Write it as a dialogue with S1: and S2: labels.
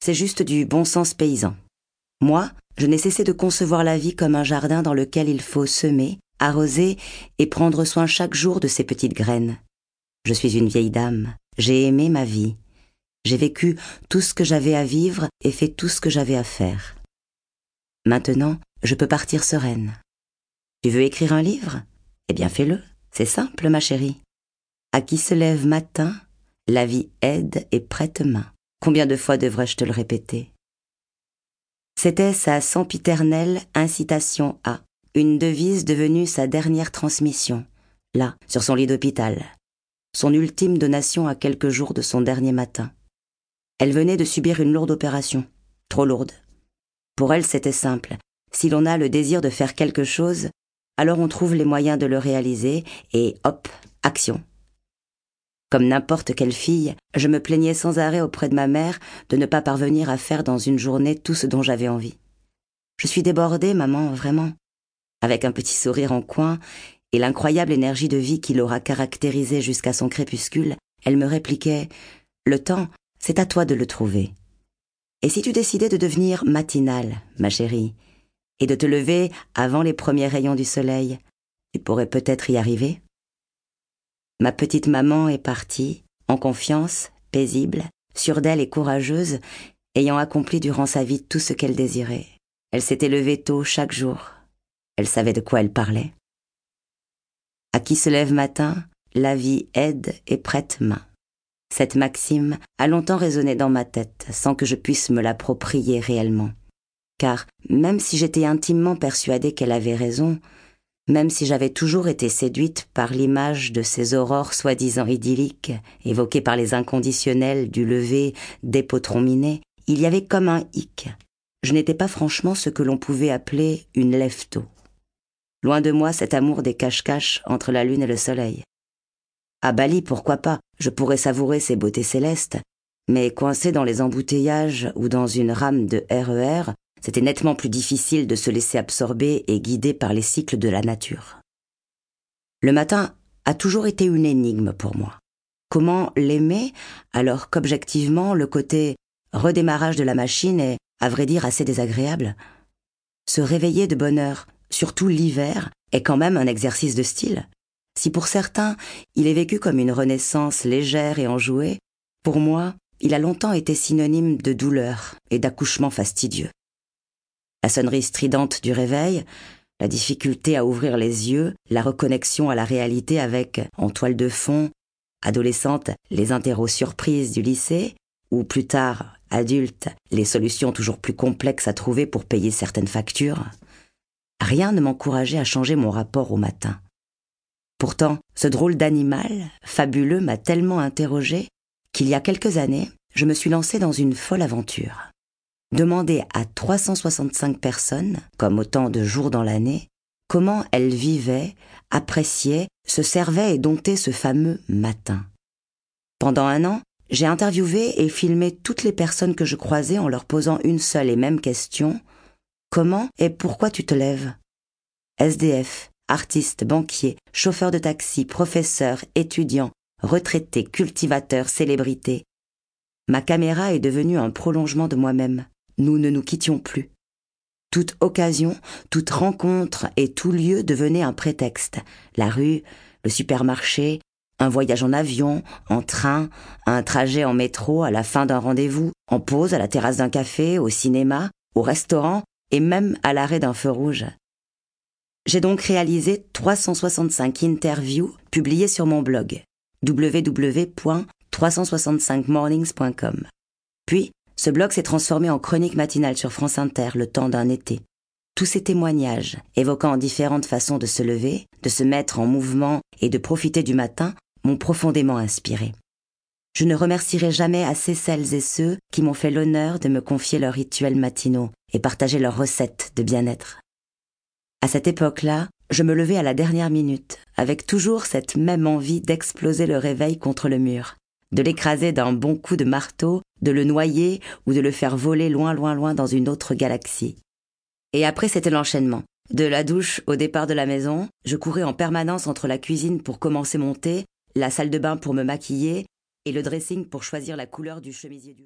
S1: C'est juste du bon sens paysan. Moi, je n'ai cessé de concevoir la vie comme un jardin dans lequel il faut semer, arroser et prendre soin chaque jour de ses petites graines. Je suis une vieille dame, j'ai aimé ma vie. J'ai vécu tout ce que j'avais à vivre et fait tout ce que j'avais à faire. Maintenant, je peux partir sereine. Tu veux écrire un livre? Eh bien fais-le, c'est simple, ma chérie. À qui se lève matin, la vie aide et prête main. Combien de fois devrais-je te le répéter? C'était sa sempiternelle incitation à, une devise devenue sa dernière transmission, là, sur son lit d'hôpital, son ultime donation à quelques jours de son dernier matin. Elle venait de subir une lourde opération, trop lourde. Pour elle, c'était simple. Si l'on a le désir de faire quelque chose, alors on trouve les moyens de le réaliser et hop, action. Comme n'importe quelle fille, je me plaignais sans arrêt auprès de ma mère de ne pas parvenir à faire dans une journée tout ce dont j'avais envie. Je suis débordée, maman, vraiment. Avec un petit sourire en coin et l'incroyable énergie de vie qui l'aura caractérisée jusqu'à son crépuscule, elle me répliquait Le temps, c'est à toi de le trouver. Et si tu décidais de devenir matinale, ma chérie, et de te lever avant les premiers rayons du soleil, tu pourrais peut-être y arriver Ma petite maman est partie, en confiance, paisible, sûre d'elle et courageuse, ayant accompli durant sa vie tout ce qu'elle désirait. Elle s'était levée tôt chaque jour. Elle savait de quoi elle parlait. À qui se lève matin, la vie aide et prête main. Cette maxime a longtemps résonné dans ma tête sans que je puisse me l'approprier réellement. Car même si j'étais intimement persuadée qu'elle avait raison, même si j'avais toujours été séduite par l'image de ces aurores soi-disant idylliques, évoquées par les inconditionnels du lever des potrons il y avait comme un hic. Je n'étais pas franchement ce que l'on pouvait appeler une lève Loin de moi cet amour des cache-cache entre la lune et le soleil. À Bali, pourquoi pas, je pourrais savourer ces beautés célestes, mais coincé dans les embouteillages ou dans une rame de RER, e c'était nettement plus difficile de se laisser absorber et guider par les cycles de la nature. Le matin a toujours été une énigme pour moi. Comment l'aimer alors qu'objectivement le côté redémarrage de la machine est, à vrai dire, assez désagréable? Se réveiller de bonne heure, surtout l'hiver, est quand même un exercice de style. Si pour certains il est vécu comme une renaissance légère et enjouée, pour moi, il a longtemps été synonyme de douleur et d'accouchement fastidieux la sonnerie stridente du réveil, la difficulté à ouvrir les yeux, la reconnexion à la réalité avec, en toile de fond, adolescente, les interros surprises du lycée, ou plus tard, adulte, les solutions toujours plus complexes à trouver pour payer certaines factures. Rien ne m'encourageait à changer mon rapport au matin. Pourtant, ce drôle d'animal, fabuleux, m'a tellement interrogé qu'il y a quelques années, je me suis lancé dans une folle aventure demander à 365 personnes, comme autant de jours dans l'année, comment elles vivaient, appréciaient, se servaient et domptaient ce fameux matin. Pendant un an, j'ai interviewé et filmé toutes les personnes que je croisais en leur posant une seule et même question. Comment et pourquoi tu te lèves? SDF, artiste, banquier, chauffeur de taxi, professeur, étudiant, retraité, cultivateur, célébrité. Ma caméra est devenue un prolongement de moi-même nous ne nous quittions plus. Toute occasion, toute rencontre et tout lieu devenait un prétexte. La rue, le supermarché, un voyage en avion, en train, un trajet en métro à la fin d'un rendez-vous, en pause à la terrasse d'un café, au cinéma, au restaurant et même à l'arrêt d'un feu rouge. J'ai donc réalisé 365 interviews publiées sur mon blog www.365mornings.com. Puis, ce blog s'est transformé en chronique matinale sur France Inter le temps d'un été. Tous ces témoignages, évoquant différentes façons de se lever, de se mettre en mouvement et de profiter du matin, m'ont profondément inspiré. Je ne remercierai jamais assez celles et ceux qui m'ont fait l'honneur de me confier leurs rituels matinaux et partager leurs recettes de bien-être. À cette époque-là, je me levais à la dernière minute, avec toujours cette même envie d'exploser le réveil contre le mur, de l'écraser d'un bon coup de marteau, de le noyer ou de le faire voler loin, loin, loin dans une autre galaxie. Et après, c'était l'enchaînement. De la douche au départ de la maison, je courais en permanence entre la cuisine pour commencer mon thé, la salle de bain pour me maquiller et le dressing pour choisir la couleur du chemisier du jour.